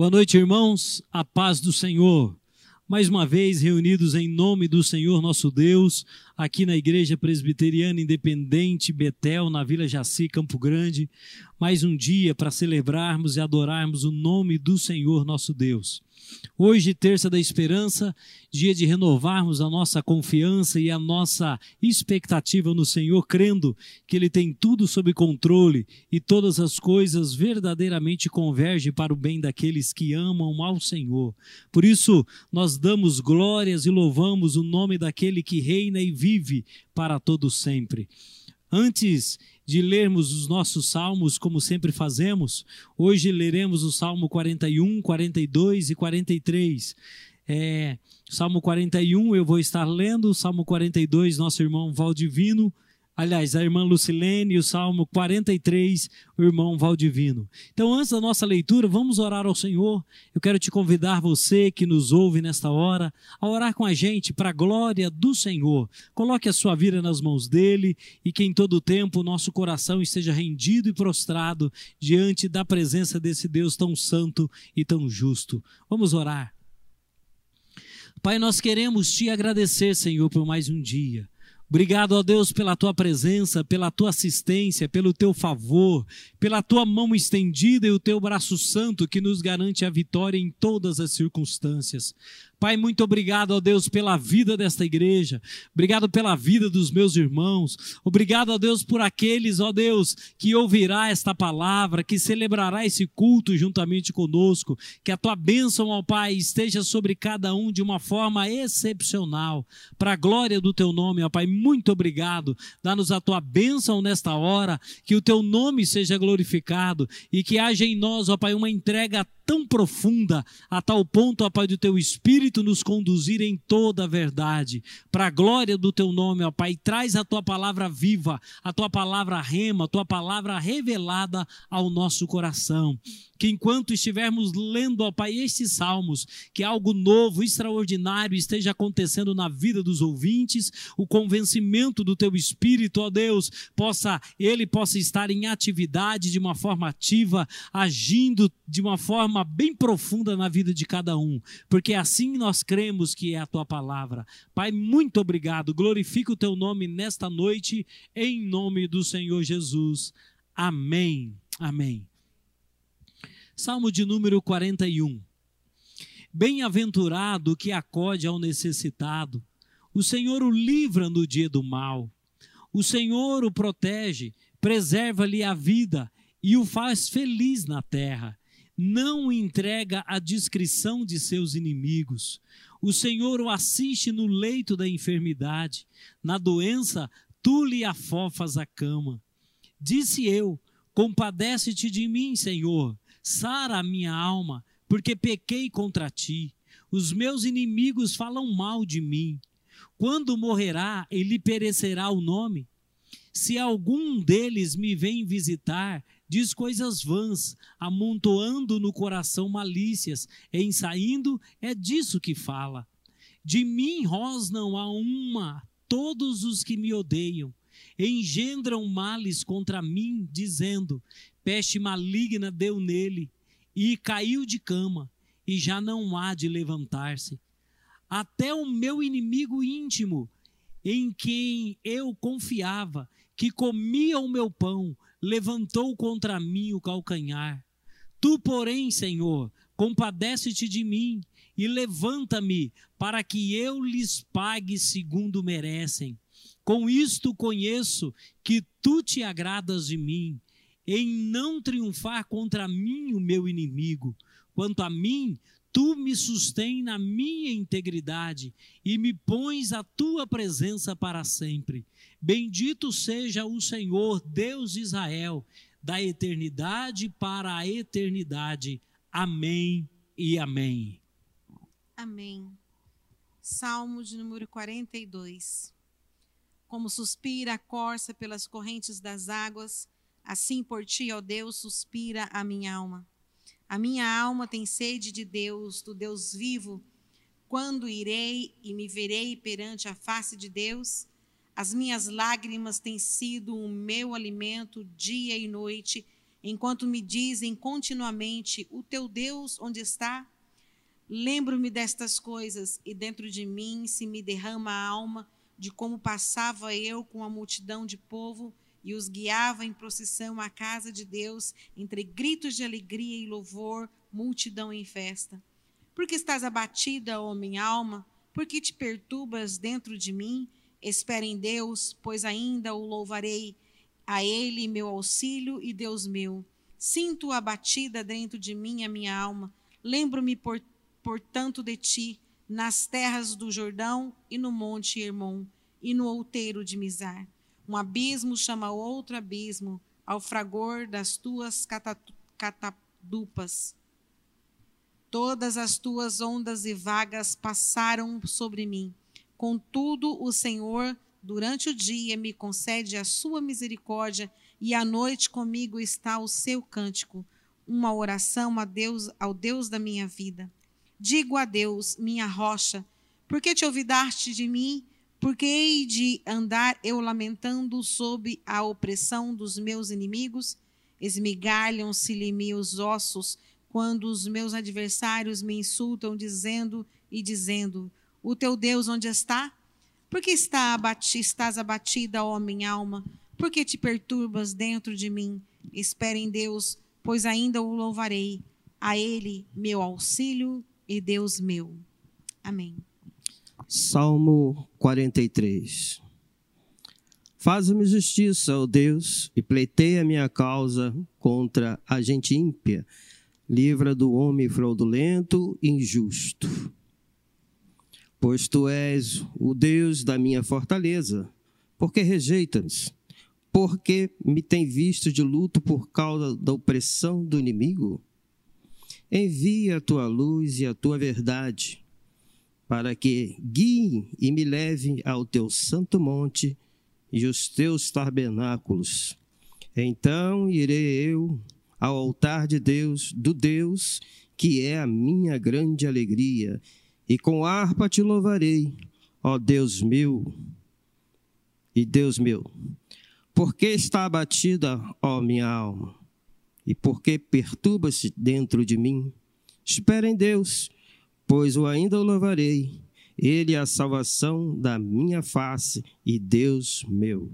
Boa noite, irmãos. A paz do Senhor. Mais uma vez reunidos em nome do Senhor nosso Deus, aqui na Igreja Presbiteriana Independente Betel, na Vila Jaci, Campo Grande. Mais um dia para celebrarmos e adorarmos o nome do Senhor nosso Deus. Hoje, terça da esperança, dia de renovarmos a nossa confiança e a nossa expectativa no Senhor, crendo que Ele tem tudo sob controle e todas as coisas verdadeiramente convergem para o bem daqueles que amam ao Senhor. Por isso, nós damos glórias e louvamos o nome daquele que reina e vive para todo sempre. Antes de lermos os nossos salmos, como sempre fazemos, hoje leremos o Salmo 41, 42 e 43. É, Salmo 41 eu vou estar lendo, Salmo 42, nosso irmão Valdivino Aliás, a irmã Lucilene, o Salmo 43, o irmão Valdivino. Então, antes da nossa leitura, vamos orar ao Senhor. Eu quero te convidar, você que nos ouve nesta hora, a orar com a gente para a glória do Senhor. Coloque a sua vida nas mãos dele e que em todo tempo o nosso coração esteja rendido e prostrado diante da presença desse Deus tão santo e tão justo. Vamos orar. Pai, nós queremos te agradecer, Senhor, por mais um dia. Obrigado, ó Deus, pela tua presença, pela tua assistência, pelo teu favor, pela tua mão estendida e o teu braço santo que nos garante a vitória em todas as circunstâncias. Pai, muito obrigado, ó Deus, pela vida desta igreja. Obrigado pela vida dos meus irmãos. Obrigado, ó Deus, por aqueles, ó Deus, que ouvirá esta palavra, que celebrará esse culto juntamente conosco. Que a tua bênção, ó Pai, esteja sobre cada um de uma forma excepcional. Para a glória do teu nome, ó Pai, muito obrigado. Dá-nos a tua bênção nesta hora. Que o teu nome seja glorificado e que haja em nós, ó Pai, uma entrega tão profunda, a tal ponto, ó Pai, do teu Espírito nos conduzir em toda a verdade. Para a glória do teu nome, ó Pai, traz a tua palavra viva, a tua palavra rema, a tua palavra revelada ao nosso coração que enquanto estivermos lendo, ó Pai, estes salmos, que algo novo, extraordinário esteja acontecendo na vida dos ouvintes, o convencimento do teu espírito, ó Deus, possa ele possa estar em atividade de uma forma ativa, agindo de uma forma bem profunda na vida de cada um, porque assim nós cremos que é a tua palavra. Pai, muito obrigado. Glorifica o teu nome nesta noite em nome do Senhor Jesus. Amém. Amém. Salmo de número 41. Bem-aventurado que acode ao necessitado. O Senhor o livra no dia do mal. O Senhor o protege, preserva-lhe a vida e o faz feliz na terra. Não entrega à discrição de seus inimigos. O Senhor o assiste no leito da enfermidade. Na doença, tu lhe afofas a cama. Disse eu: Compadece-te de mim, Senhor Sara a minha alma, porque pequei contra ti. Os meus inimigos falam mal de mim. Quando morrerá, ele perecerá o nome. Se algum deles me vem visitar, diz coisas vãs, amontoando no coração malícias, em saindo é disso que fala. De mim rosnam a uma todos os que me odeiam, engendram males contra mim, dizendo: peste maligna deu nele, e caiu de cama, e já não há de levantar-se. Até o meu inimigo íntimo, em quem eu confiava, que comia o meu pão, levantou contra mim o calcanhar. Tu, porém, Senhor, compadece-te de mim e levanta-me para que eu lhes pague segundo merecem. Com isto conheço que tu te agradas de mim em não triunfar contra mim, o meu inimigo. Quanto a mim, tu me sustém na minha integridade e me pões a tua presença para sempre. Bendito seja o Senhor, Deus de Israel, da eternidade para a eternidade. Amém e amém. Amém. Salmo de número 42. Como suspira a corça pelas correntes das águas, Assim por ti, ó Deus, suspira a minha alma. A minha alma tem sede de Deus, do Deus vivo. Quando irei e me verei perante a face de Deus? As minhas lágrimas têm sido o meu alimento dia e noite, enquanto me dizem continuamente: O teu Deus onde está? Lembro-me destas coisas e dentro de mim se me derrama a alma de como passava eu com a multidão de povo e os guiava em procissão à casa de Deus, entre gritos de alegria e louvor, multidão em festa. Porque estás abatida, ó minha alma? Porque te perturbas dentro de mim? Espera em Deus, pois ainda o louvarei a Ele, meu auxílio e Deus meu. Sinto abatida dentro de mim a minha alma. Lembro-me, por, portanto, de ti, nas terras do Jordão e no monte Hermon e no outeiro de Mizar. Um abismo chama outro abismo, ao fragor das tuas catadupas. Todas as tuas ondas e vagas passaram sobre mim. Contudo, o Senhor Durante o dia me concede a sua misericórdia e à noite comigo está o seu cântico, uma oração a Deus, ao Deus da minha vida. Digo a Deus, minha rocha, por que te olvidaste de mim? Porque hei de andar eu lamentando sob a opressão dos meus inimigos? Esmigalham-se-lhe os ossos quando os meus adversários me insultam, dizendo e dizendo: O teu Deus onde está? Por que está abati, estás abatida, ó minha alma? Por que te perturbas dentro de mim? Espere em Deus, pois ainda o louvarei. A Ele, meu auxílio e Deus meu. Amém. Salmo 43 Faz-me justiça, ó Deus, e pleiteia minha causa contra a gente ímpia. Livra do homem fraudulento e injusto pois tu és o Deus da minha fortaleza. Por que rejeitas? Porque me tem visto de luto por causa da opressão do inimigo? Envia a tua luz e a tua verdade, para que guie e me leve ao teu santo monte e os teus tabernáculos. Então irei eu ao altar de Deus, do Deus que é a minha grande alegria, e com harpa te louvarei, ó Deus meu e Deus meu. Por que está abatida, ó minha alma? E por que perturba-se dentro de mim? Espera em Deus, pois o ainda louvarei. Ele é a salvação da minha face e Deus meu.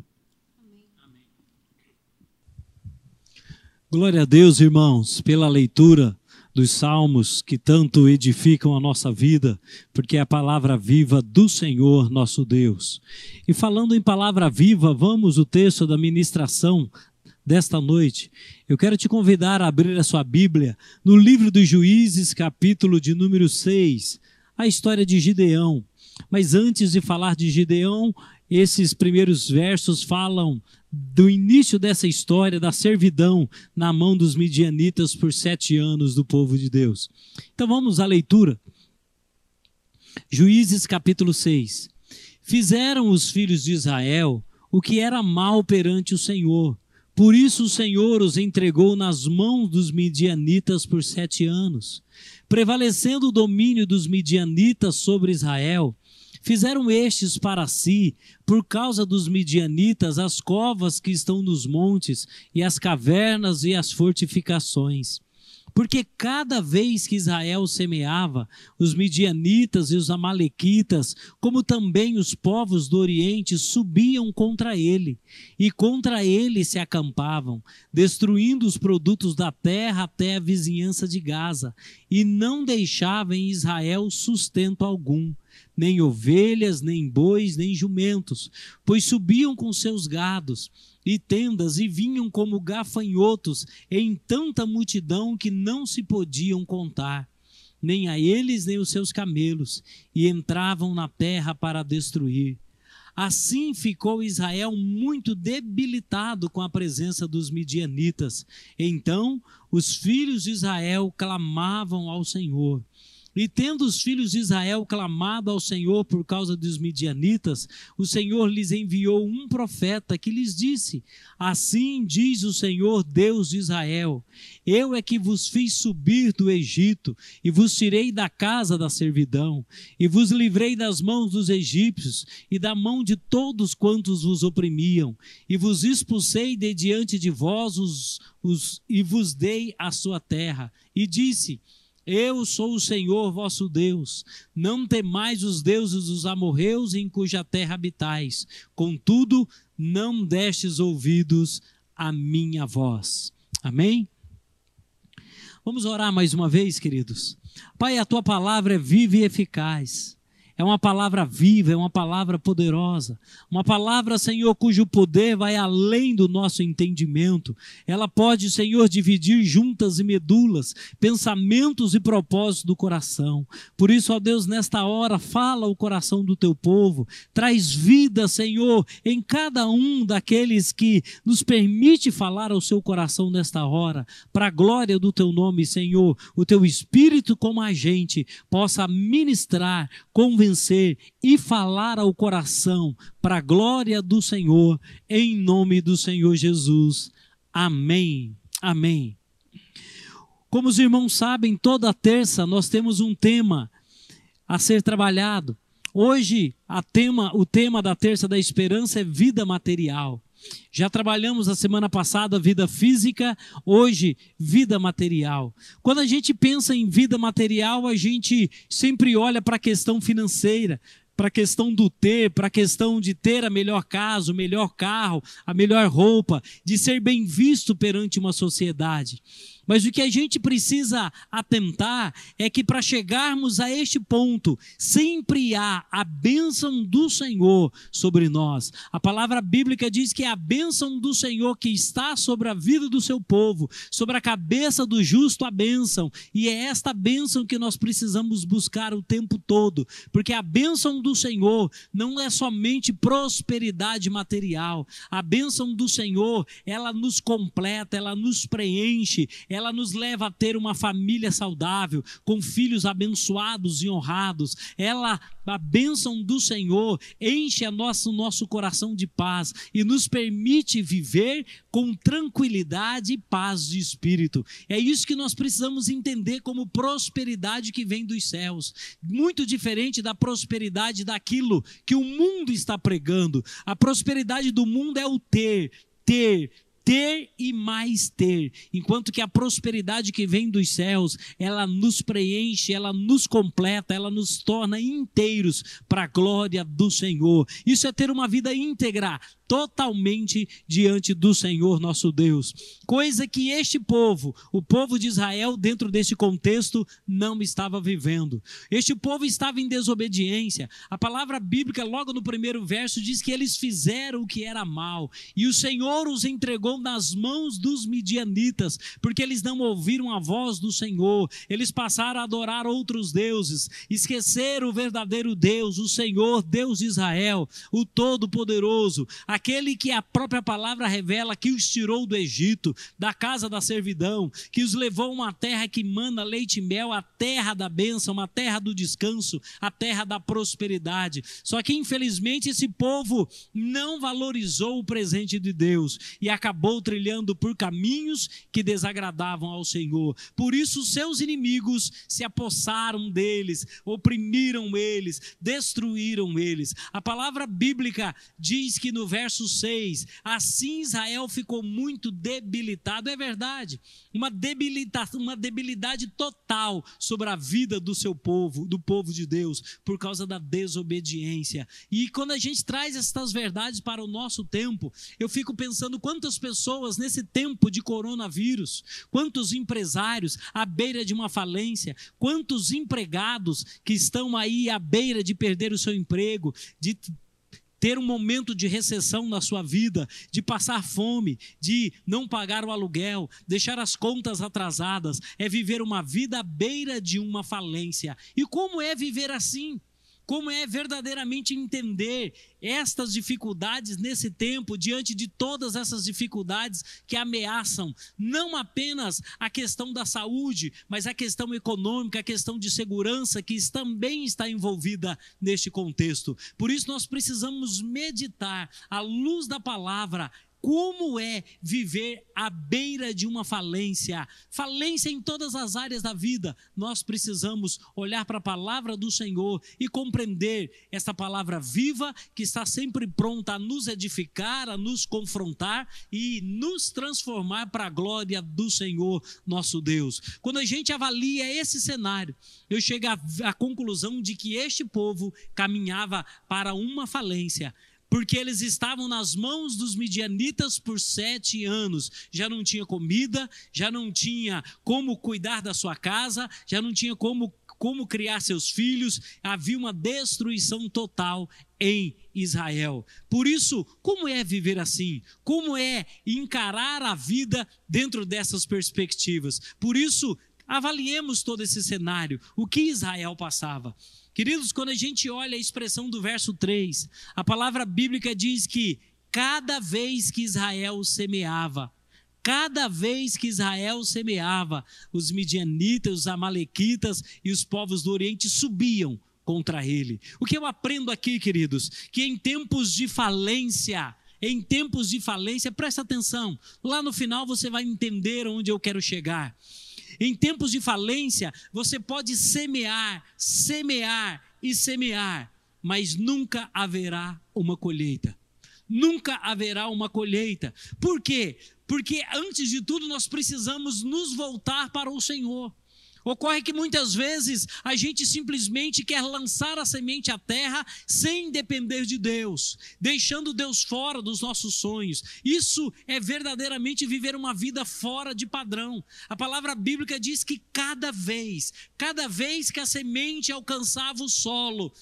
Glória a Deus, irmãos, pela leitura dos salmos que tanto edificam a nossa vida, porque é a palavra viva do Senhor nosso Deus. E falando em palavra viva, vamos o texto da ministração desta noite. Eu quero te convidar a abrir a sua Bíblia no livro dos Juízes, capítulo de número 6, a história de Gideão. Mas antes de falar de Gideão, esses primeiros versos falam do início dessa história da servidão na mão dos midianitas por sete anos do povo de Deus. Então vamos à leitura. Juízes capítulo 6. Fizeram os filhos de Israel o que era mal perante o Senhor. Por isso o Senhor os entregou nas mãos dos midianitas por sete anos. Prevalecendo o domínio dos midianitas sobre Israel, Fizeram estes para si, por causa dos midianitas, as covas que estão nos montes, e as cavernas e as fortificações. Porque cada vez que Israel semeava, os midianitas e os amalequitas, como também os povos do Oriente, subiam contra ele, e contra ele se acampavam, destruindo os produtos da terra até a vizinhança de Gaza, e não deixavam em Israel sustento algum nem ovelhas, nem bois, nem jumentos, pois subiam com seus gados e tendas e vinham como gafanhotos em tanta multidão que não se podiam contar, nem a eles nem os seus camelos, e entravam na terra para destruir. Assim ficou Israel muito debilitado com a presença dos midianitas. Então os filhos de Israel clamavam ao Senhor E tendo os filhos de Israel clamado ao Senhor por causa dos midianitas, o Senhor lhes enviou um profeta que lhes disse: Assim diz o Senhor Deus de Israel: Eu é que vos fiz subir do Egito, e vos tirei da casa da servidão, e vos livrei das mãos dos egípcios e da mão de todos quantos vos oprimiam, e vos expulsei de diante de vós os, os, e vos dei a sua terra. E disse: eu sou o Senhor vosso Deus. Não temais os deuses dos amorreus em cuja terra habitais. Contudo, não destes ouvidos à minha voz. Amém? Vamos orar mais uma vez, queridos. Pai, a tua palavra é viva e eficaz é uma palavra viva, é uma palavra poderosa, uma palavra, Senhor, cujo poder vai além do nosso entendimento. Ela pode, Senhor, dividir juntas e medulas, pensamentos e propósitos do coração. Por isso, ó Deus, nesta hora, fala o coração do teu povo, traz vida, Senhor, em cada um daqueles que nos permite falar ao seu coração nesta hora, para a glória do teu nome, Senhor. O teu espírito, como a gente, possa ministrar, convencer, convencer e falar ao coração para a glória do Senhor, em nome do Senhor Jesus. Amém. Amém. Como os irmãos sabem, toda terça nós temos um tema a ser trabalhado. Hoje, tema, o tema da terça da esperança é vida material. Já trabalhamos a semana passada vida física, hoje vida material. Quando a gente pensa em vida material, a gente sempre olha para a questão financeira, para a questão do ter, para a questão de ter a melhor casa, o melhor carro, a melhor roupa, de ser bem visto perante uma sociedade. Mas o que a gente precisa atentar é que para chegarmos a este ponto, sempre há a bênção do Senhor sobre nós. A palavra bíblica diz que é a bênção do Senhor que está sobre a vida do seu povo, sobre a cabeça do justo a bênção. E é esta bênção que nós precisamos buscar o tempo todo, porque a bênção do Senhor não é somente prosperidade material. A bênção do Senhor, ela nos completa, ela nos preenche, ela nos leva a ter uma família saudável, com filhos abençoados e honrados. Ela, a bênção do Senhor, enche a nosso, nosso coração de paz e nos permite viver com tranquilidade e paz de espírito. É isso que nós precisamos entender como prosperidade que vem dos céus. Muito diferente da prosperidade daquilo que o mundo está pregando. A prosperidade do mundo é o ter, ter, ter e mais ter, enquanto que a prosperidade que vem dos céus, ela nos preenche, ela nos completa, ela nos torna inteiros para a glória do Senhor. Isso é ter uma vida íntegra, totalmente diante do Senhor nosso Deus. Coisa que este povo, o povo de Israel, dentro desse contexto, não estava vivendo. Este povo estava em desobediência. A palavra bíblica, logo no primeiro verso, diz que eles fizeram o que era mal, e o Senhor os entregou nas mãos dos midianitas, porque eles não ouviram a voz do Senhor, eles passaram a adorar outros deuses, esqueceram o verdadeiro Deus, o Senhor, Deus de Israel, o Todo-Poderoso, aquele que a própria palavra revela que os tirou do Egito, da casa da servidão, que os levou a uma terra que manda leite e mel, a terra da bênção, a terra do descanso, a terra da prosperidade. Só que infelizmente esse povo não valorizou o presente de Deus e acabou trilhando por caminhos que desagradavam ao Senhor. Por isso seus inimigos se apossaram deles, oprimiram eles, destruíram eles. A palavra bíblica diz que no verso verso 6: Assim Israel ficou muito debilitado. É verdade, uma debilidade, uma debilidade total sobre a vida do seu povo, do povo de Deus, por causa da desobediência. E quando a gente traz estas verdades para o nosso tempo, eu fico pensando quantas pessoas nesse tempo de coronavírus, quantos empresários à beira de uma falência, quantos empregados que estão aí à beira de perder o seu emprego, de ter um momento de recessão na sua vida, de passar fome, de não pagar o aluguel, deixar as contas atrasadas, é viver uma vida à beira de uma falência. E como é viver assim? Como é verdadeiramente entender estas dificuldades nesse tempo, diante de todas essas dificuldades que ameaçam não apenas a questão da saúde, mas a questão econômica, a questão de segurança que também está envolvida neste contexto. Por isso nós precisamos meditar à luz da palavra como é viver à beira de uma falência, falência em todas as áreas da vida. Nós precisamos olhar para a palavra do Senhor e compreender essa palavra viva que está sempre pronta a nos edificar, a nos confrontar e nos transformar para a glória do Senhor, nosso Deus. Quando a gente avalia esse cenário, eu chego à conclusão de que este povo caminhava para uma falência porque eles estavam nas mãos dos midianitas por sete anos. Já não tinha comida, já não tinha como cuidar da sua casa, já não tinha como, como criar seus filhos, havia uma destruição total em Israel. Por isso, como é viver assim? Como é encarar a vida dentro dessas perspectivas? Por isso, avaliemos todo esse cenário, o que Israel passava. Queridos, quando a gente olha a expressão do verso 3, a palavra bíblica diz que cada vez que Israel semeava, cada vez que Israel semeava, os midianitas, os amalequitas e os povos do Oriente subiam contra ele. O que eu aprendo aqui, queridos, que em tempos de falência, em tempos de falência, presta atenção, lá no final você vai entender onde eu quero chegar. Em tempos de falência, você pode semear, semear e semear, mas nunca haverá uma colheita. Nunca haverá uma colheita. Por quê? Porque antes de tudo nós precisamos nos voltar para o Senhor. Ocorre que muitas vezes a gente simplesmente quer lançar a semente à terra sem depender de Deus, deixando Deus fora dos nossos sonhos. Isso é verdadeiramente viver uma vida fora de padrão. A palavra bíblica diz que cada vez, cada vez que a semente alcançava o solo,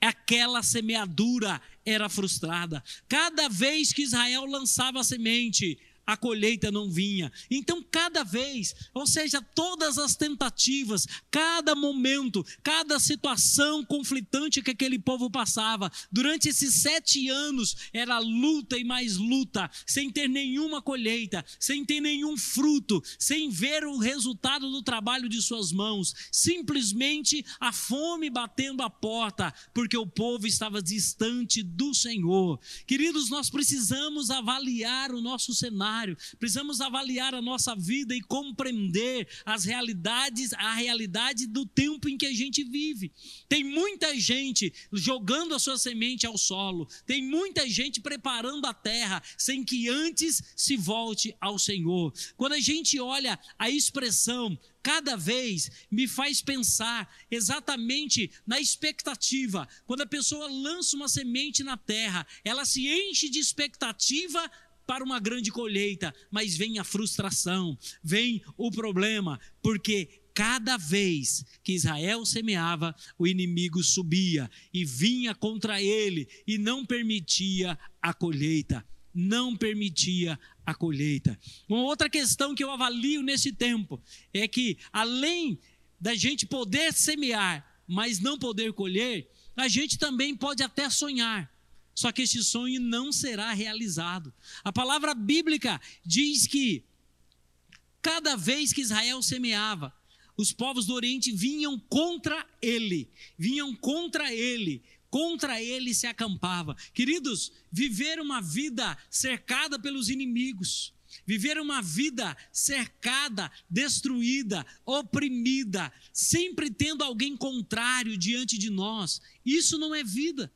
aquela semeadura era frustrada. Cada vez que Israel lançava a semente, a colheita não vinha. Então, cada vez, ou seja, todas as tentativas, cada momento, cada situação conflitante que aquele povo passava, durante esses sete anos, era luta e mais luta, sem ter nenhuma colheita, sem ter nenhum fruto, sem ver o resultado do trabalho de suas mãos, simplesmente a fome batendo a porta, porque o povo estava distante do Senhor. Queridos, nós precisamos avaliar o nosso cenário precisamos avaliar a nossa vida e compreender as realidades, a realidade do tempo em que a gente vive. Tem muita gente jogando a sua semente ao solo, tem muita gente preparando a terra sem que antes se volte ao Senhor. Quando a gente olha a expressão cada vez me faz pensar exatamente na expectativa. Quando a pessoa lança uma semente na terra, ela se enche de expectativa para uma grande colheita, mas vem a frustração, vem o problema, porque cada vez que Israel semeava, o inimigo subia e vinha contra ele e não permitia a colheita. Não permitia a colheita. Uma outra questão que eu avalio nesse tempo é que, além da gente poder semear, mas não poder colher, a gente também pode até sonhar, só que esse sonho não será realizado. A palavra bíblica diz que cada vez que Israel semeava, os povos do Oriente vinham contra ele, vinham contra ele, contra ele se acampava. Queridos, viver uma vida cercada pelos inimigos, viver uma vida cercada, destruída, oprimida, sempre tendo alguém contrário diante de nós, isso não é vida.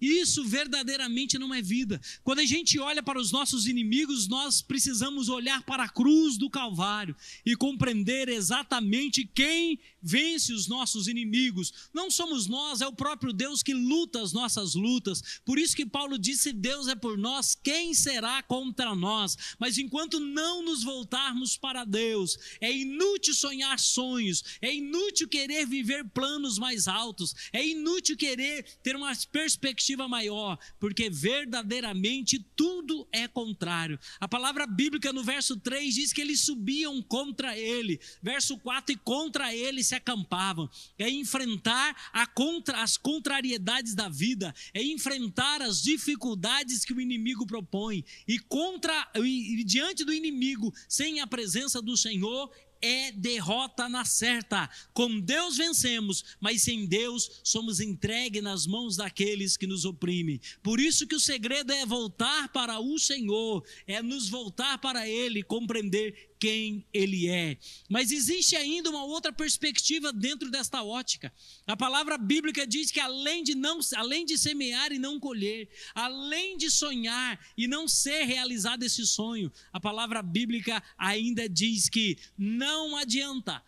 Isso verdadeiramente não é vida. Quando a gente olha para os nossos inimigos, nós precisamos olhar para a cruz do Calvário e compreender exatamente quem vence os nossos inimigos. Não somos nós, é o próprio Deus que luta as nossas lutas. Por isso que Paulo disse: Deus é por nós, quem será contra nós? Mas enquanto não nos voltarmos para Deus, é inútil sonhar sonhos, é inútil querer viver planos mais altos, é inútil querer ter uma perspectiva perspectiva maior, porque verdadeiramente tudo é contrário. A palavra bíblica no verso 3 diz que eles subiam contra ele, verso 4 e contra ele se acampavam. É enfrentar contra, as contrariedades da vida, é enfrentar as dificuldades que o inimigo propõe e contra e, e diante do inimigo, sem a presença do Senhor, é derrota na certa. Com Deus vencemos, mas sem Deus somos entregues nas mãos daqueles que nos oprimem. Por isso que o segredo é voltar para o Senhor, é nos voltar para Ele, compreender quem ele é. Mas existe ainda uma outra perspectiva dentro desta ótica. A palavra bíblica diz que além de não, além de semear e não colher, além de sonhar e não ser realizado esse sonho, a palavra bíblica ainda diz que não adianta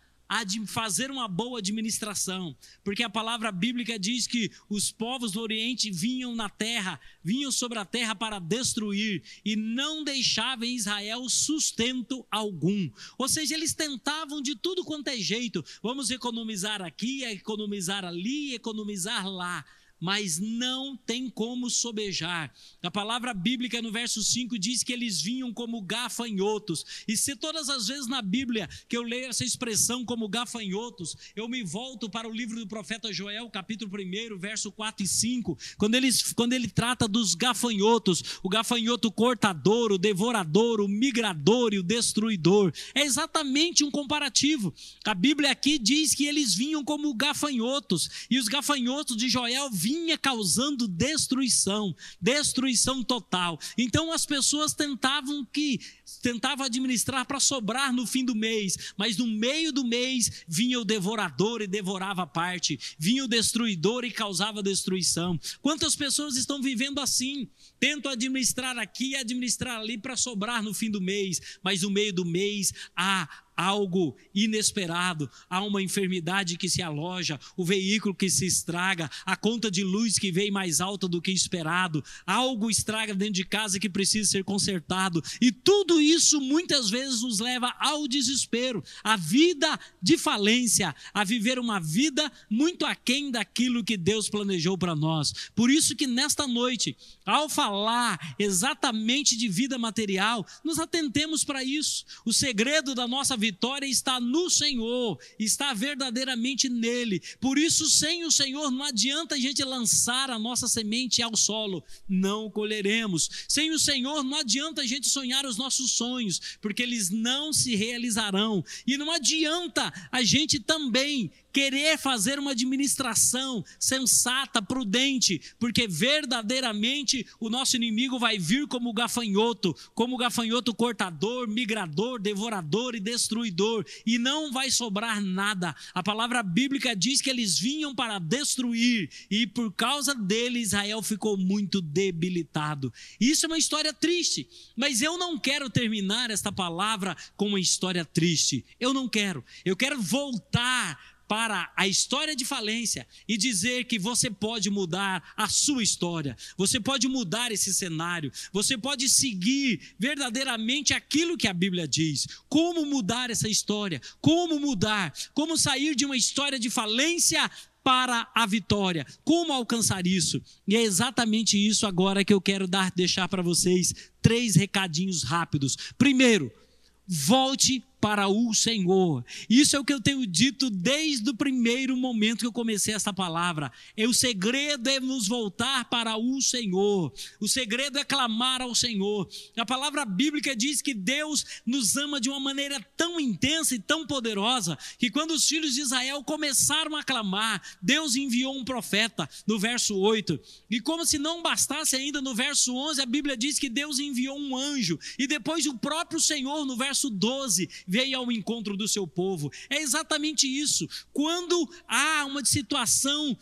fazer uma boa administração, porque a palavra bíblica diz que os povos do Oriente vinham na terra, vinham sobre a terra para destruir e não deixavam em Israel sustento algum. Ou seja, eles tentavam de tudo quanto é jeito, vamos economizar aqui, economizar ali, economizar lá mas não tem como sobejar. A palavra bíblica no verso 5 diz que eles vinham como gafanhotos. E se todas as vezes na Bíblia que eu leio essa expressão como gafanhotos, eu me volto para o livro do profeta Joel, capítulo 1, verso 4 e 5, quando ele, quando ele trata dos gafanhotos, o gafanhoto cortador, o devorador, o migrador e o destruidor. É exatamente um comparativo. A Bíblia aqui diz que eles vinham como gafanhotos, e os gafanhotos de Joel vinham vinha causando destruição, destruição total. Então as pessoas tentavam que tentavam administrar para sobrar no fim do mês, mas no meio do mês vinha o devorador e devorava a parte, vinha o destruidor e causava destruição. Quantas pessoas estão vivendo assim? Tentam administrar aqui e administrar ali para sobrar no fim do mês, mas no meio do mês há algo inesperado, há uma enfermidade que se aloja, o veículo que se estraga, a conta de luz que vem mais alta do que esperado, algo estraga dentro de casa que precisa ser consertado, e tudo isso muitas vezes nos leva ao desespero, a vida de falência, a viver uma vida muito aquém daquilo que Deus planejou para nós. Por isso que nesta noite, ao falar exatamente de vida material, nos atentemos para isso. O segredo da nossa vitória está no Senhor, está verdadeiramente nele. Por isso, sem o Senhor, não adianta a gente lançar a nossa semente ao solo, não colheremos. Sem o Senhor, não adianta a gente sonhar os nossos sonhos, porque eles não se realizarão. E não adianta a gente também querer fazer uma administração sensata, prudente, porque verdadeiramente o nosso inimigo vai vir como gafanhoto, como gafanhoto cortador, migrador, devorador e destruidor, e não vai sobrar nada. A palavra bíblica diz que eles vinham para destruir, e por causa dele Israel ficou muito debilitado. Isso é uma história triste, mas eu não quero terminar esta palavra com uma história triste. Eu não quero. Eu quero voltar para a história de falência e dizer que você pode mudar a sua história, você pode mudar esse cenário, você pode seguir verdadeiramente aquilo que a Bíblia diz. Como mudar essa história? Como mudar? Como sair de uma história de falência para a vitória. Como alcançar isso? E é exatamente isso agora que eu quero dar deixar para vocês três recadinhos rápidos. Primeiro, volte para o Senhor. Isso é o que eu tenho dito desde o primeiro momento que eu comecei essa palavra. É o segredo é nos voltar para o Senhor. O segredo é clamar ao Senhor. A palavra bíblica diz que Deus nos ama de uma maneira tão intensa e tão poderosa que quando os filhos de Israel começaram a clamar, Deus enviou um profeta no verso 8. E como se não bastasse ainda no verso 11, a Bíblia diz que Deus enviou um anjo e depois o próprio Senhor no verso 12 veio ao encontro do seu povo. É exatamente isso. Quando há uma situação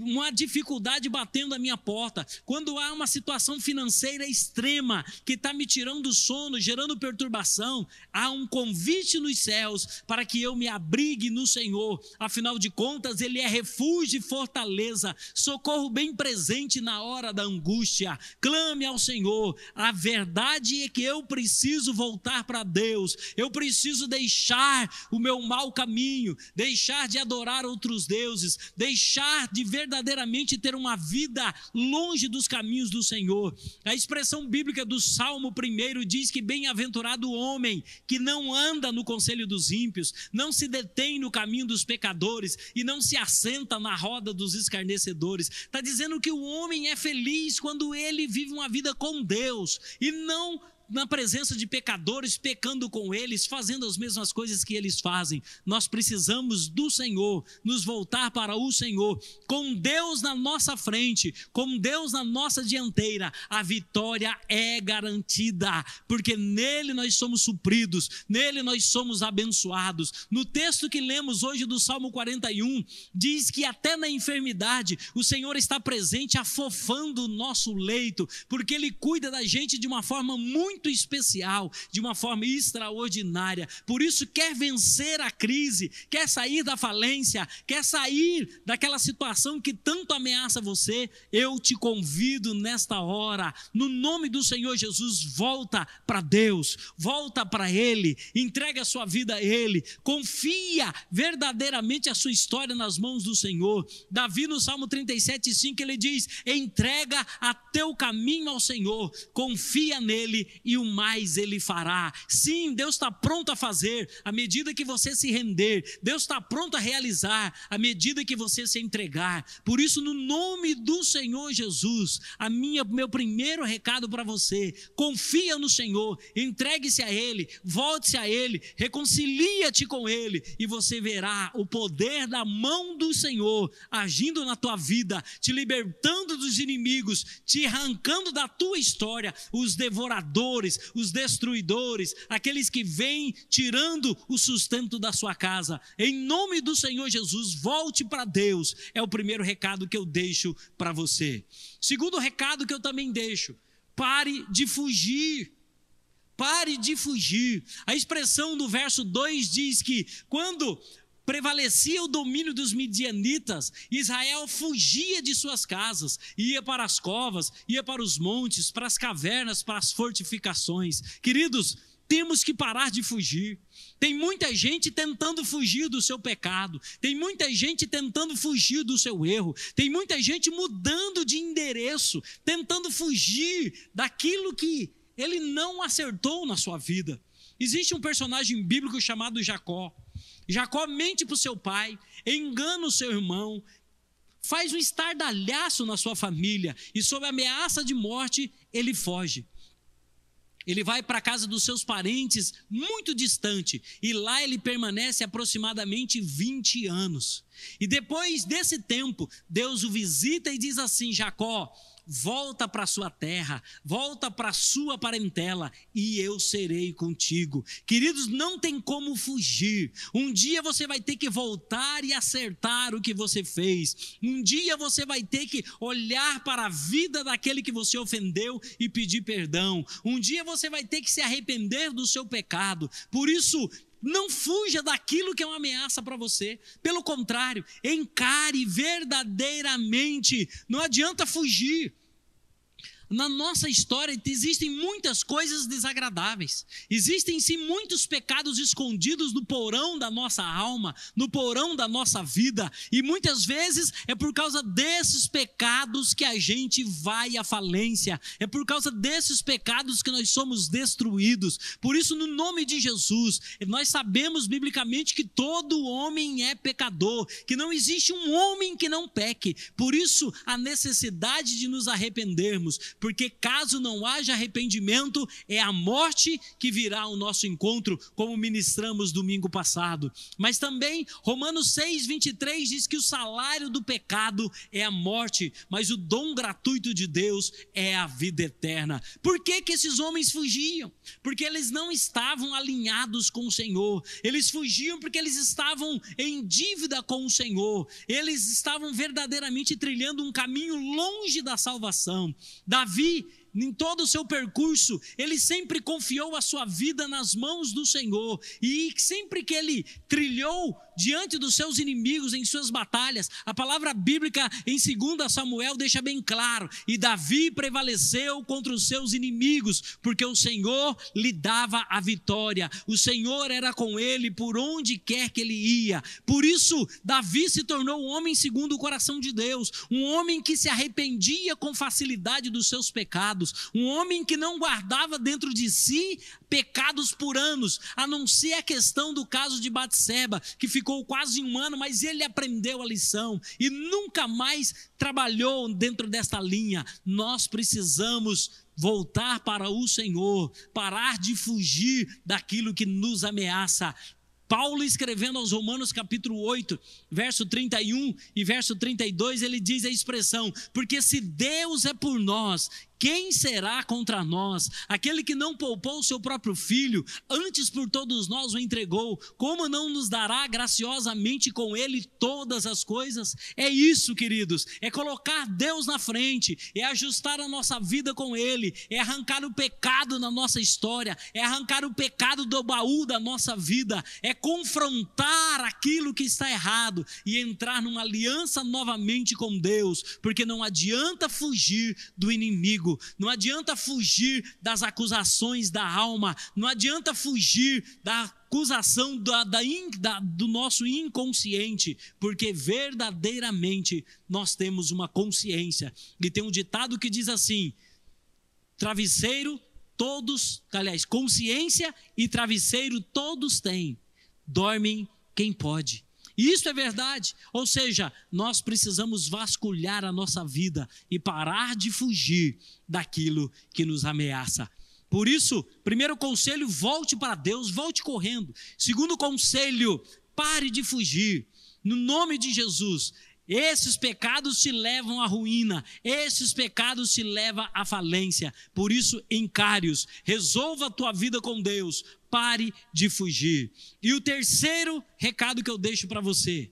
uma dificuldade batendo a minha porta, quando há uma situação financeira extrema que está me tirando do sono, gerando perturbação, há um convite nos céus para que eu me abrigue no Senhor. Afinal de contas, Ele é refúgio e fortaleza, socorro bem presente na hora da angústia. Clame ao Senhor. A verdade é que eu preciso voltar para Deus, eu preciso deixar o meu mau caminho, deixar de adorar outros deuses, deixar de verdadeiramente ter uma vida longe dos caminhos do Senhor. A expressão bíblica do Salmo 1 diz que bem-aventurado o homem que não anda no conselho dos ímpios, não se detém no caminho dos pecadores e não se assenta na roda dos escarnecedores. Está dizendo que o homem é feliz quando ele vive uma vida com Deus e não na presença de pecadores, pecando com eles, fazendo as mesmas coisas que eles fazem. Nós precisamos do Senhor, nos voltar para o Senhor, com Deus na nossa frente, com Deus na nossa dianteira. A vitória é garantida, porque nele nós somos supridos, nele nós somos abençoados. No texto que lemos hoje do Salmo 41, diz que até na enfermidade o Senhor está presente, afofando o nosso leito, porque ele cuida da gente de uma forma muito muito especial, de uma forma extraordinária. Por isso, quer vencer a crise, quer sair da falência, quer sair daquela situação que tanto ameaça você, eu te convido nesta hora, no nome do Senhor Jesus, volta para Deus, volta para Ele, entrega a sua vida a Ele, confia verdadeiramente a sua história nas mãos do Senhor. Davi, no Salmo 37, 5, ele diz: entrega a teu caminho ao Senhor, confia nele e o mais Ele fará. Sim, Deus está pronto a fazer à medida que você se render. Deus está pronto a realizar à medida que você se entregar. Por isso, no nome do Senhor Jesus, a minha, meu primeiro recado para você: confia no Senhor, entregue-se a Ele, volte-se a Ele, reconcilia-te com Ele e você verá o poder da mão do Senhor agindo na tua vida, te libertando dos inimigos, te arrancando da tua história os devoradores os destruidores, aqueles que vêm tirando o sustento da sua casa. Em nome do Senhor Jesus, volte para Deus. É o primeiro recado que eu deixo para você. Segundo recado que eu também deixo: pare de fugir. Pare de fugir. A expressão do verso 2 diz que quando prevalecia o domínio dos midianitas, Israel fugia de suas casas, ia para as covas, ia para os montes, para as cavernas, para as fortificações. Queridos, temos que parar de fugir. Tem muita gente tentando fugir do seu pecado, tem muita gente tentando fugir do seu erro, tem muita gente mudando de endereço, tentando fugir daquilo que ele não acertou na sua vida. Existe um personagem bíblico chamado Jacó. Jacó mente para o seu pai, engana o seu irmão, faz um estardalhaço na sua família e, sob ameaça de morte, ele foge. Ele vai para a casa dos seus parentes, muito distante, e lá ele permanece aproximadamente 20 anos. E depois desse tempo, Deus o visita e diz assim: Jacó, volta para sua terra, volta para sua parentela e eu serei contigo. Queridos, não tem como fugir. Um dia você vai ter que voltar e acertar o que você fez. Um dia você vai ter que olhar para a vida daquele que você ofendeu e pedir perdão. Um dia você vai ter que se arrepender do seu pecado. Por isso, não fuja daquilo que é uma ameaça para você. Pelo contrário, encare verdadeiramente. Não adianta fugir. Na nossa história existem muitas coisas desagradáveis. Existem sim muitos pecados escondidos no porão da nossa alma, no porão da nossa vida, e muitas vezes é por causa desses pecados que a gente vai à falência. É por causa desses pecados que nós somos destruídos. Por isso, no nome de Jesus, nós sabemos biblicamente que todo homem é pecador, que não existe um homem que não peque. Por isso, a necessidade de nos arrependermos porque caso não haja arrependimento, é a morte que virá ao nosso encontro, como ministramos domingo passado. Mas também Romanos 6, 23 diz que o salário do pecado é a morte, mas o dom gratuito de Deus é a vida eterna. Por que, que esses homens fugiam? Porque eles não estavam alinhados com o Senhor, eles fugiam porque eles estavam em dívida com o Senhor, eles estavam verdadeiramente trilhando um caminho longe da salvação. Da Davi, em todo o seu percurso, ele sempre confiou a sua vida nas mãos do Senhor, e sempre que ele trilhou diante dos seus inimigos em suas batalhas. A palavra bíblica em 2 Samuel deixa bem claro: e Davi prevaleceu contra os seus inimigos, porque o Senhor lhe dava a vitória. O Senhor era com ele por onde quer que ele ia. Por isso, Davi se tornou um homem segundo o coração de Deus, um homem que se arrependia com facilidade dos seus pecados, um homem que não guardava dentro de si pecados por anos, a não ser a questão do caso de Batseba, que ficou quase um ano, mas ele aprendeu a lição e nunca mais trabalhou dentro desta linha. Nós precisamos voltar para o Senhor, parar de fugir daquilo que nos ameaça. Paulo escrevendo aos Romanos capítulo 8, verso 31 e verso 32, ele diz a expressão: Porque se Deus é por nós, quem será contra nós? Aquele que não poupou o seu próprio filho, antes por todos nós o entregou, como não nos dará graciosamente com ele todas as coisas? É isso, queridos, é colocar Deus na frente, é ajustar a nossa vida com ele, é arrancar o pecado na nossa história, é arrancar o pecado do baú da nossa vida, é confrontar aquilo que está errado e entrar numa aliança novamente com Deus, porque não adianta fugir do inimigo inimigo. Não adianta fugir das acusações da alma, não adianta fugir da acusação da, da, da, do nosso inconsciente, porque verdadeiramente nós temos uma consciência. E tem um ditado que diz assim: travesseiro todos, aliás, consciência e travesseiro todos têm, dormem quem pode. Isso é verdade. Ou seja, nós precisamos vasculhar a nossa vida e parar de fugir daquilo que nos ameaça. Por isso, primeiro conselho, volte para Deus, volte correndo. Segundo conselho, pare de fugir. No nome de Jesus, esses pecados te levam à ruína, esses pecados te levam à falência. Por isso, encare-os, resolva a tua vida com Deus, pare de fugir. E o terceiro recado que eu deixo para você: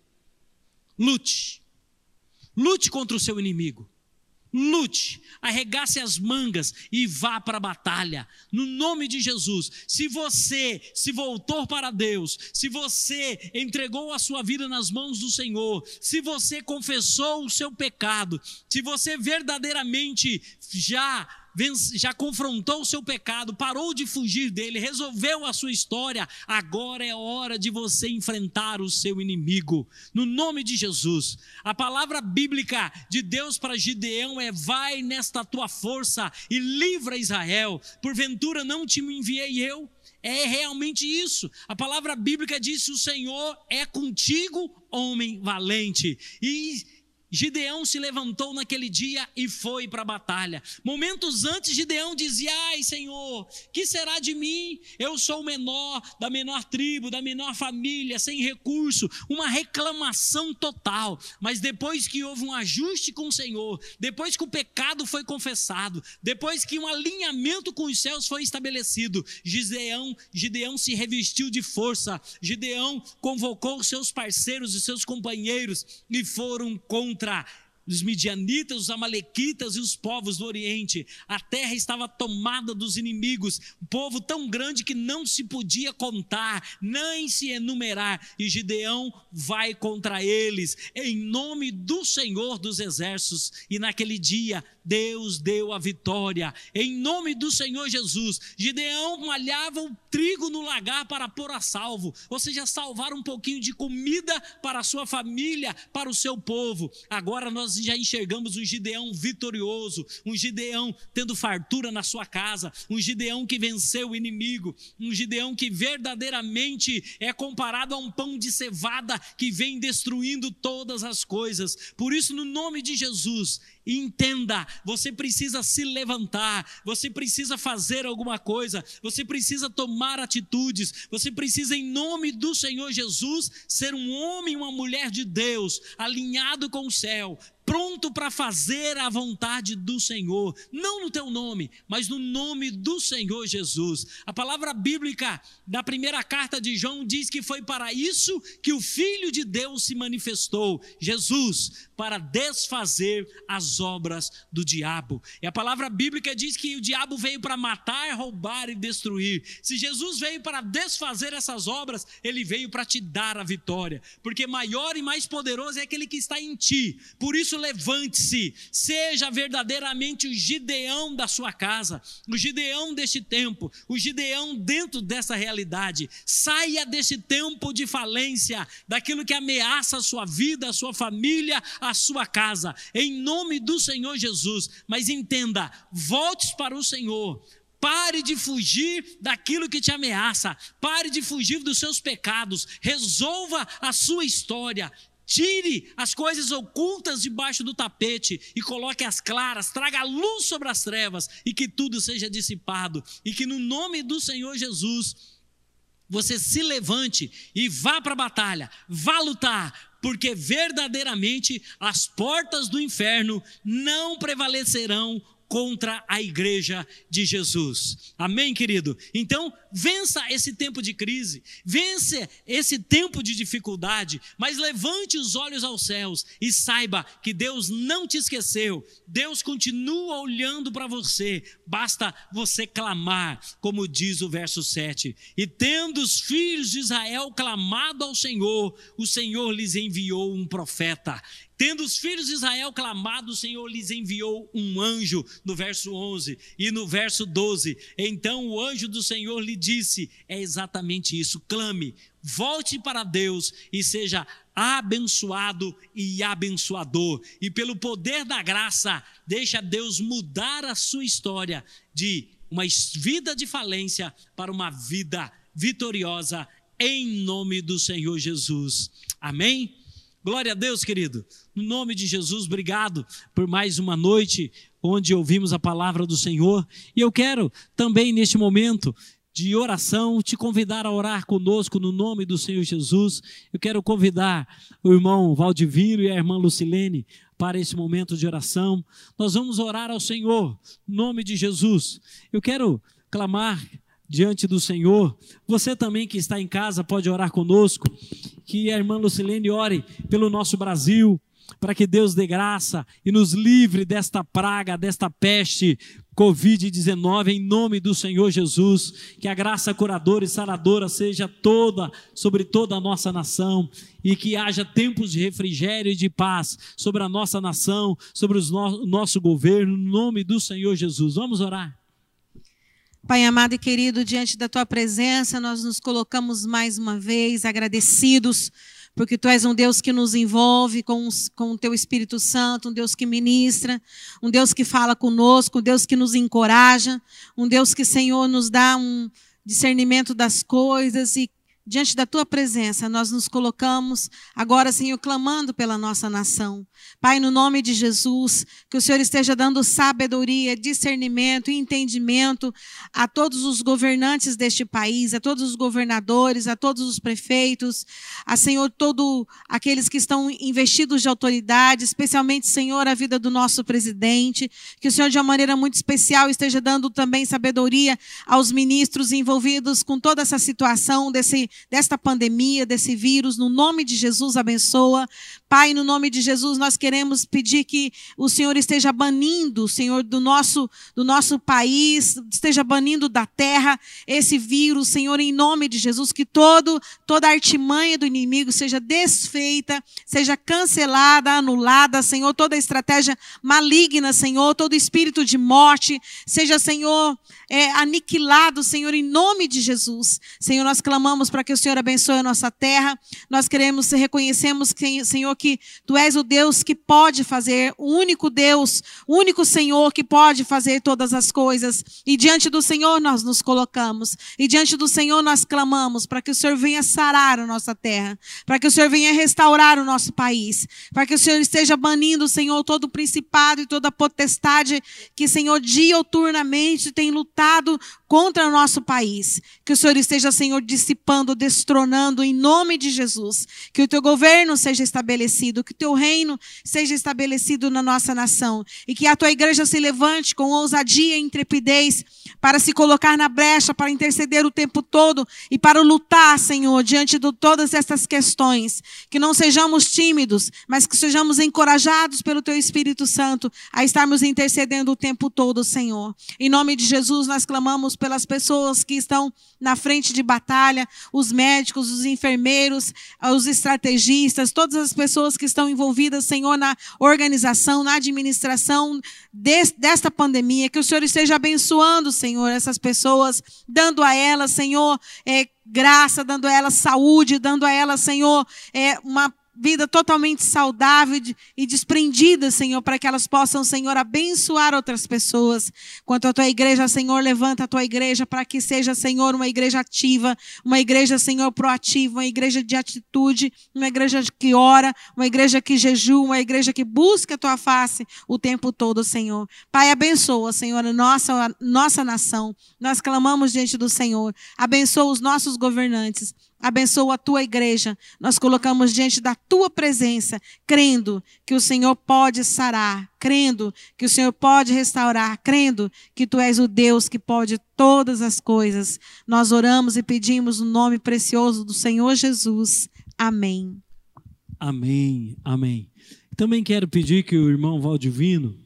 lute. Lute contra o seu inimigo lute, arregace as mangas e vá para a batalha, no nome de Jesus. Se você se voltou para Deus, se você entregou a sua vida nas mãos do Senhor, se você confessou o seu pecado, se você verdadeiramente já já confrontou o seu pecado, parou de fugir dele, resolveu a sua história, agora é hora de você enfrentar o seu inimigo. No nome de Jesus. A palavra bíblica de Deus para Gideão é: vai nesta tua força e livra Israel. Porventura não te enviei eu? É realmente isso. A palavra bíblica diz: o Senhor é contigo, homem valente. E Gideão se levantou naquele dia e foi para a batalha. Momentos antes, Gideão dizia: Ai, Senhor, que será de mim? Eu sou o menor, da menor tribo, da menor família, sem recurso. Uma reclamação total. Mas depois que houve um ajuste com o Senhor, depois que o pecado foi confessado, depois que um alinhamento com os céus foi estabelecido, Gideão, Gideão se revestiu de força. Gideão convocou seus parceiros e seus companheiros e foram contra contra os midianitas, os amalequitas e os povos do Oriente. A terra estava tomada dos inimigos, um povo tão grande que não se podia contar, nem se enumerar. E Gideão vai contra eles, em nome do Senhor dos Exércitos. E naquele dia, Deus deu a vitória, em nome do Senhor Jesus. Gideão malhava o trigo no lagar para pôr a salvo, ou seja, salvar um pouquinho de comida para a sua família, para o seu povo. Agora nós nós já enxergamos um Gideão vitorioso, um Gideão tendo fartura na sua casa, um Gideão que venceu o inimigo, um Gideão que verdadeiramente é comparado a um pão de cevada que vem destruindo todas as coisas. Por isso, no nome de Jesus, entenda, você precisa se levantar, você precisa fazer alguma coisa, você precisa tomar atitudes, você precisa, em nome do Senhor Jesus, ser um homem e uma mulher de Deus, alinhado com o céu, pronto para fazer a vontade do Senhor, não no teu nome, mas no nome do Senhor Jesus. A palavra bíblica da primeira carta de João diz que foi para isso que o Filho de Deus se manifestou, Jesus, para desfazer as obras do diabo. E a palavra bíblica diz que o diabo veio para matar, roubar e destruir. Se Jesus veio para desfazer essas obras, ele veio para te dar a vitória, porque maior e mais poderoso é aquele que está em ti. Por isso, levante-se, seja verdadeiramente o Gideão da sua casa, o Gideão deste tempo, o Gideão dentro dessa realidade. Saia desse tempo de falência, daquilo que ameaça a sua vida, a sua família, a sua casa, em nome do Senhor Jesus. Mas entenda, volte para o Senhor. Pare de fugir daquilo que te ameaça. Pare de fugir dos seus pecados. Resolva a sua história. Tire as coisas ocultas debaixo do tapete e coloque as claras, traga luz sobre as trevas e que tudo seja dissipado. E que no nome do Senhor Jesus você se levante e vá para a batalha, vá lutar, porque verdadeiramente as portas do inferno não prevalecerão contra a igreja de Jesus. Amém, querido? Então, vença esse tempo de crise, vença esse tempo de dificuldade, mas levante os olhos aos céus e saiba que Deus não te esqueceu. Deus continua olhando para você. Basta você clamar, como diz o verso 7. E tendo os filhos de Israel clamado ao Senhor, o Senhor lhes enviou um profeta Tendo os filhos de Israel clamado, o Senhor lhes enviou um anjo, no verso 11 e no verso 12. Então o anjo do Senhor lhe disse: É exatamente isso, clame, volte para Deus e seja abençoado e abençoador. E pelo poder da graça, deixa Deus mudar a sua história de uma vida de falência para uma vida vitoriosa em nome do Senhor Jesus. Amém? Glória a Deus, querido. No nome de Jesus, obrigado por mais uma noite onde ouvimos a palavra do Senhor. E eu quero também, neste momento de oração, te convidar a orar conosco no nome do Senhor Jesus. Eu quero convidar o irmão Valdivino e a irmã Lucilene para esse momento de oração. Nós vamos orar ao Senhor, no nome de Jesus. Eu quero clamar diante do Senhor. Você também que está em casa pode orar conosco. Que a irmã Lucilene ore pelo nosso Brasil, para que Deus dê graça e nos livre desta praga, desta peste Covid-19, em nome do Senhor Jesus. Que a graça curadora e saradora seja toda sobre toda a nossa nação e que haja tempos de refrigério e de paz sobre a nossa nação, sobre o nosso governo, em nome do Senhor Jesus. Vamos orar. Pai amado e querido, diante da tua presença, nós nos colocamos mais uma vez agradecidos, porque tu és um Deus que nos envolve com, com o teu Espírito Santo, um Deus que ministra, um Deus que fala conosco, um Deus que nos encoraja, um Deus que, Senhor, nos dá um discernimento das coisas e Diante da tua presença, nós nos colocamos agora, Senhor, clamando pela nossa nação. Pai, no nome de Jesus, que o Senhor esteja dando sabedoria, discernimento e entendimento a todos os governantes deste país, a todos os governadores, a todos os prefeitos, a Senhor, todos aqueles que estão investidos de autoridade, especialmente, Senhor, a vida do nosso presidente. Que o Senhor, de uma maneira muito especial, esteja dando também sabedoria aos ministros envolvidos com toda essa situação desse desta pandemia, desse vírus. No nome de Jesus, abençoa. Pai, no nome de Jesus, nós queremos pedir que o Senhor esteja banindo, Senhor, do nosso, do nosso país, esteja banindo da terra esse vírus, Senhor, em nome de Jesus, que todo, toda artimanha do inimigo seja desfeita, seja cancelada, anulada, Senhor, toda estratégia maligna, Senhor, todo espírito de morte, seja, Senhor, é, aniquilado, Senhor, em nome de Jesus. Senhor, nós clamamos para que o Senhor abençoe a nossa terra. Nós queremos, reconhecemos, Senhor, que Tu és o Deus que pode fazer, o único Deus, o único Senhor que pode fazer todas as coisas. E diante do Senhor nós nos colocamos. E diante do Senhor nós clamamos para que o Senhor venha sarar a nossa terra, para que o Senhor venha restaurar o nosso país, para que o Senhor esteja banindo, Senhor, todo o principado e toda a potestade que, Senhor, dioturnamente tem lutado contra o nosso país. Que o Senhor esteja, Senhor, dissipando destronando em nome de Jesus. Que o teu governo seja estabelecido, que o teu reino seja estabelecido na nossa nação e que a tua igreja se levante com ousadia e intrepidez para se colocar na brecha, para interceder o tempo todo e para lutar, Senhor, diante de todas essas questões. Que não sejamos tímidos, mas que sejamos encorajados pelo teu Espírito Santo a estarmos intercedendo o tempo todo, Senhor. Em nome de Jesus, nós clamamos pelas pessoas que estão na frente de batalha, os médicos, os enfermeiros, os estrategistas, todas as pessoas que estão envolvidas, Senhor, na organização, na administração desta pandemia. Que o Senhor esteja abençoando, Senhor, essas pessoas, dando a elas, Senhor, é, graça, dando a elas saúde, dando a elas, Senhor, é, uma vida totalmente saudável e desprendida, Senhor, para que elas possam, Senhor, abençoar outras pessoas. Quanto à tua igreja, Senhor, levanta a tua igreja para que seja, Senhor, uma igreja ativa, uma igreja, Senhor, proativa, uma igreja de atitude, uma igreja que ora, uma igreja que jejua, uma igreja que busca a tua face o tempo todo, Senhor. Pai, abençoa, Senhor, a nossa, nossa nação. Nós clamamos diante do Senhor. Abençoa os nossos governantes. Abençoa a tua igreja. Nós colocamos diante da tua presença, crendo que o Senhor pode sarar, crendo que o Senhor pode restaurar, crendo que tu és o Deus que pode todas as coisas. Nós oramos e pedimos no nome precioso do Senhor Jesus. Amém. Amém. Amém. Também quero pedir que o irmão Valdivino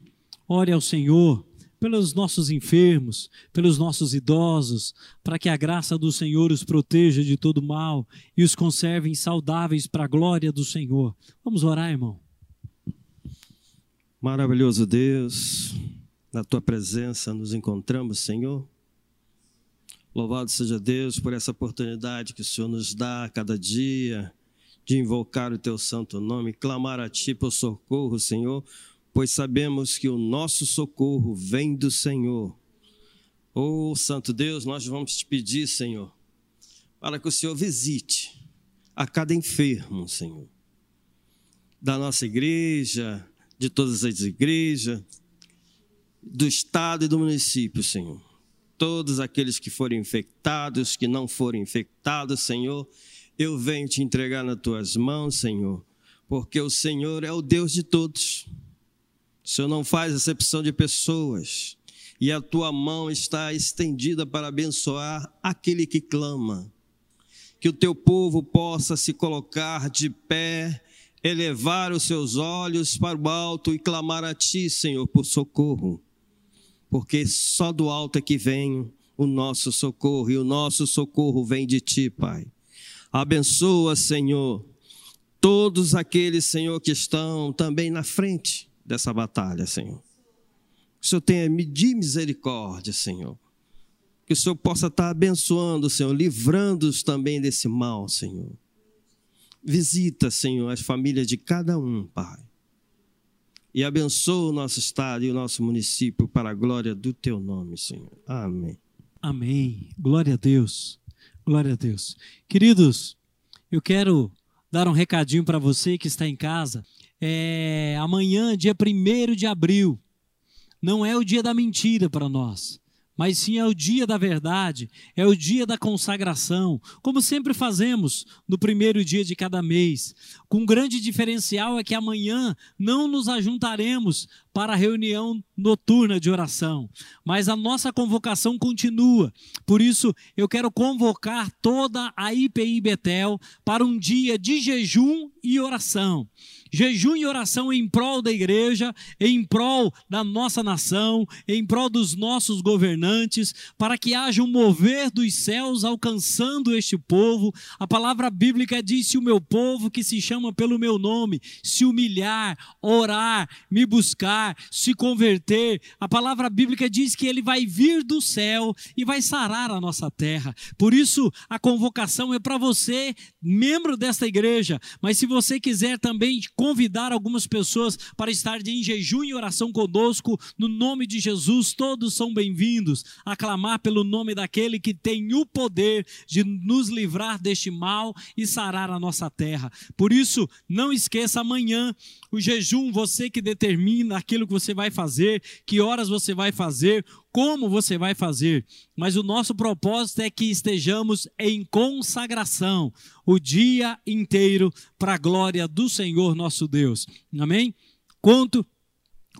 ore ao Senhor pelos nossos enfermos, pelos nossos idosos, para que a graça do Senhor os proteja de todo mal e os conserve saudáveis para a glória do Senhor. Vamos orar, irmão. Maravilhoso Deus, na tua presença nos encontramos, Senhor. Louvado seja Deus por essa oportunidade que o Senhor nos dá a cada dia de invocar o teu santo nome, clamar a ti por socorro, Senhor pois sabemos que o nosso socorro vem do Senhor. Oh, Santo Deus, nós vamos te pedir, Senhor, para que o Senhor visite a cada enfermo, Senhor, da nossa igreja, de todas as igrejas, do estado e do município, Senhor. Todos aqueles que forem infectados, que não forem infectados, Senhor, eu venho te entregar nas tuas mãos, Senhor, porque o Senhor é o Deus de todos. O Senhor não faz acepção de pessoas, e a tua mão está estendida para abençoar aquele que clama. Que o teu povo possa se colocar de pé, elevar os seus olhos para o alto e clamar a ti, Senhor, por socorro. Porque só do alto é que vem o nosso socorro, e o nosso socorro vem de ti, Pai. Abençoa, Senhor, todos aqueles, Senhor, que estão também na frente dessa batalha, Senhor. Que o Senhor tenha de misericórdia, Senhor. Que o Senhor possa estar abençoando, Senhor, livrando-os também desse mal, Senhor. Visita, Senhor, as famílias de cada um, Pai. E abençoa o nosso estado e o nosso município para a glória do teu nome, Senhor. Amém. Amém. Glória a Deus. Glória a Deus. Queridos, eu quero dar um recadinho para você que está em casa é, amanhã, dia 1 de abril, não é o dia da mentira para nós, mas sim é o dia da verdade, é o dia da consagração, como sempre fazemos no primeiro dia de cada mês. Com um grande diferencial é que amanhã não nos ajuntaremos para a reunião noturna de oração, mas a nossa convocação continua. Por isso, eu quero convocar toda a IPI Betel para um dia de jejum e oração jejum e oração em prol da igreja, em prol da nossa nação, em prol dos nossos governantes, para que haja um mover dos céus alcançando este povo. A palavra bíblica diz: se o meu povo que se chama pelo meu nome se humilhar, orar, me buscar, se converter, a palavra bíblica diz que ele vai vir do céu e vai sarar a nossa terra. Por isso, a convocação é para você, membro desta igreja, mas se você quiser também convidar algumas pessoas para estar em jejum e oração conosco, no nome de Jesus, todos são bem-vindos a clamar pelo nome daquele que tem o poder de nos livrar deste mal e sarar a nossa terra. Por isso, não esqueça amanhã o jejum, você que determina aquilo que você vai fazer, que horas você vai fazer, como você vai fazer, mas o nosso propósito é que estejamos em consagração o dia inteiro para a glória do Senhor nosso Deus. Amém? Conto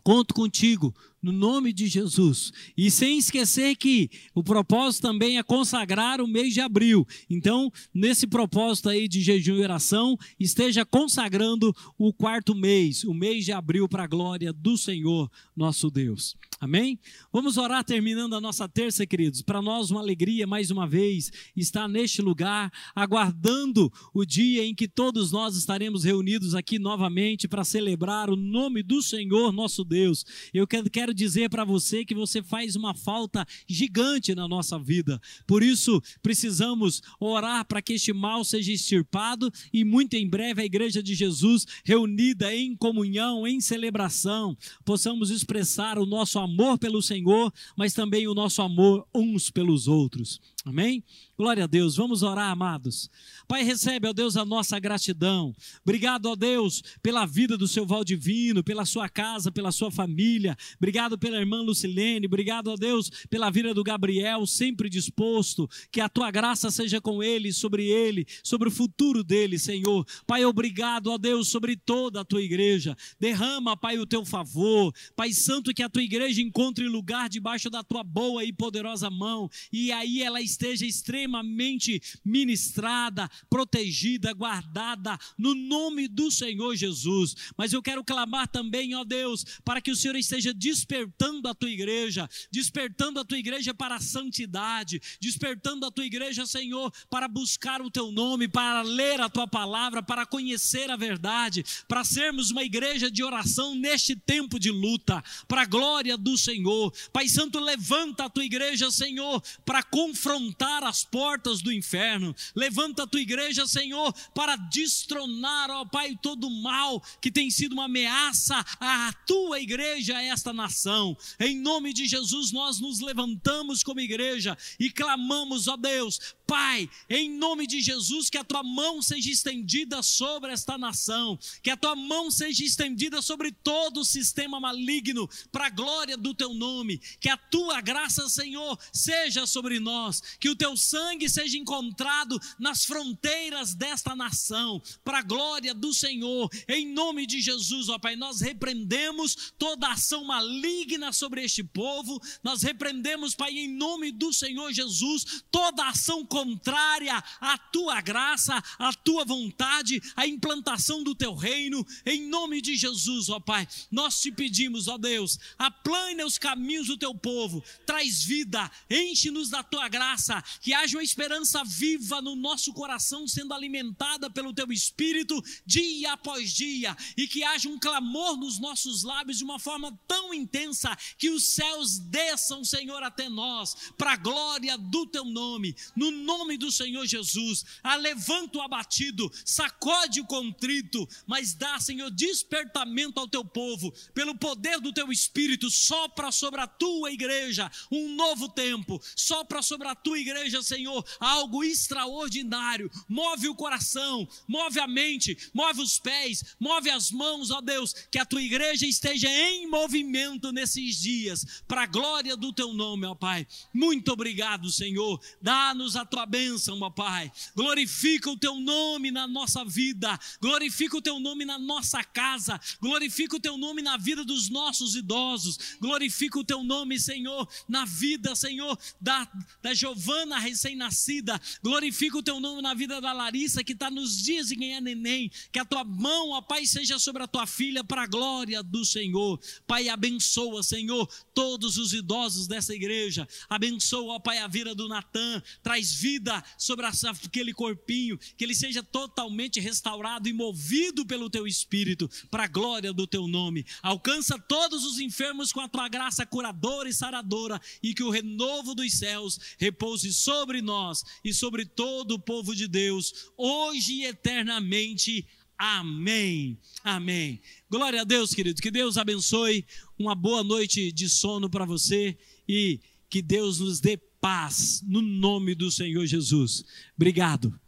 Conto contigo no nome de Jesus. E sem esquecer que o propósito também é consagrar o mês de abril. Então, nesse propósito aí de jejum e oração, esteja consagrando o quarto mês, o mês de abril, para a glória do Senhor nosso Deus. Amém? Vamos orar terminando a nossa terça, queridos. Para nós, uma alegria mais uma vez estar neste lugar, aguardando o dia em que todos nós estaremos reunidos aqui novamente para celebrar o nome do Senhor nosso Deus. Eu quero dizer para você que você faz uma falta gigante na nossa vida. Por isso, precisamos orar para que este mal seja extirpado e muito em breve a Igreja de Jesus, reunida em comunhão, em celebração, possamos expressar o nosso amor pelo Senhor, mas também o nosso amor uns pelos outros. Amém? Glória a Deus. Vamos orar, amados. Pai, recebe, ó Deus, a nossa gratidão. Obrigado, ó Deus, pela vida do seu Valdivino, pela sua casa, pela sua família. Obrigado pela irmã Lucilene. Obrigado, ó Deus, pela vida do Gabriel, sempre disposto. Que a tua graça seja com ele, sobre ele, sobre o futuro dele, Senhor. Pai, obrigado, ó Deus, sobre toda a tua igreja. Derrama, Pai, o teu favor. Pai Santo, que a tua igreja encontre lugar debaixo da tua boa e poderosa mão. E aí ela esteja extremamente ministrada, protegida, guardada, no nome do Senhor Jesus. Mas eu quero clamar também, ó Deus, para que o Senhor esteja despertando a tua igreja, despertando a tua igreja para a santidade, despertando a tua igreja, Senhor, para buscar o teu nome, para ler a tua palavra, para conhecer a verdade, para sermos uma igreja de oração neste tempo de luta, para a glória do Senhor. Pai Santo, levanta a tua igreja, Senhor, para confrontar confrontar as portas do inferno. Levanta a tua igreja, Senhor, para destronar, ó Pai, todo o mal que tem sido uma ameaça à tua igreja, a esta nação. Em nome de Jesus, nós nos levantamos como igreja e clamamos, ó Deus, Pai, em nome de Jesus, que a tua mão seja estendida sobre esta nação, que a tua mão seja estendida sobre todo o sistema maligno, para a glória do teu nome, que a tua graça, Senhor, seja sobre nós, que o teu sangue seja encontrado nas fronteiras desta nação, para a glória do Senhor, em nome de Jesus, ó Pai, nós repreendemos toda ação maligna sobre este povo, nós repreendemos, Pai, em nome do Senhor Jesus, toda ação contrária à tua graça, à tua vontade, à implantação do teu reino, em nome de Jesus, ó Pai. Nós te pedimos, ó Deus, aplane os caminhos do teu povo, traz vida, enche-nos da tua graça, que haja uma esperança viva no nosso coração sendo alimentada pelo teu espírito dia após dia e que haja um clamor nos nossos lábios de uma forma tão intensa que os céus desçam, Senhor, até nós, para a glória do teu nome, no nome do Senhor Jesus. Ah, levanta o abatido, sacode o contrito, mas dá, Senhor, despertamento ao teu povo, pelo poder do teu espírito, sopra sobre a tua igreja um novo tempo, sopra sobre a tua igreja, Senhor, algo extraordinário. Move o coração, move a mente, move os pés, move as mãos, ó Deus, que a tua igreja esteja em movimento nesses dias, para a glória do teu nome, ó Pai. Muito obrigado, Senhor. Dá-nos a tua tua bênção, ó Pai. Glorifica o teu nome na nossa vida, glorifica o teu nome na nossa casa, glorifica o teu nome na vida dos nossos idosos, glorifica o teu nome, Senhor, na vida, Senhor, da, da Giovana recém-nascida, glorifica o teu nome na vida da Larissa que está nos dias de ganhar neném, que a tua mão, ó Pai, seja sobre a tua filha para a glória do Senhor. Pai, abençoa, Senhor, todos os idosos dessa igreja, abençoa, ó Pai, a vida do Natan, traz vida sobre aquele corpinho, que ele seja totalmente restaurado e movido pelo teu espírito, para a glória do teu nome. Alcança todos os enfermos com a tua graça curadora e saradora, e que o renovo dos céus repouse sobre nós e sobre todo o povo de Deus, hoje e eternamente. Amém. Amém. Glória a Deus, querido. Que Deus abençoe. Uma boa noite de sono para você e que Deus nos dê paz no nome do Senhor Jesus. Obrigado.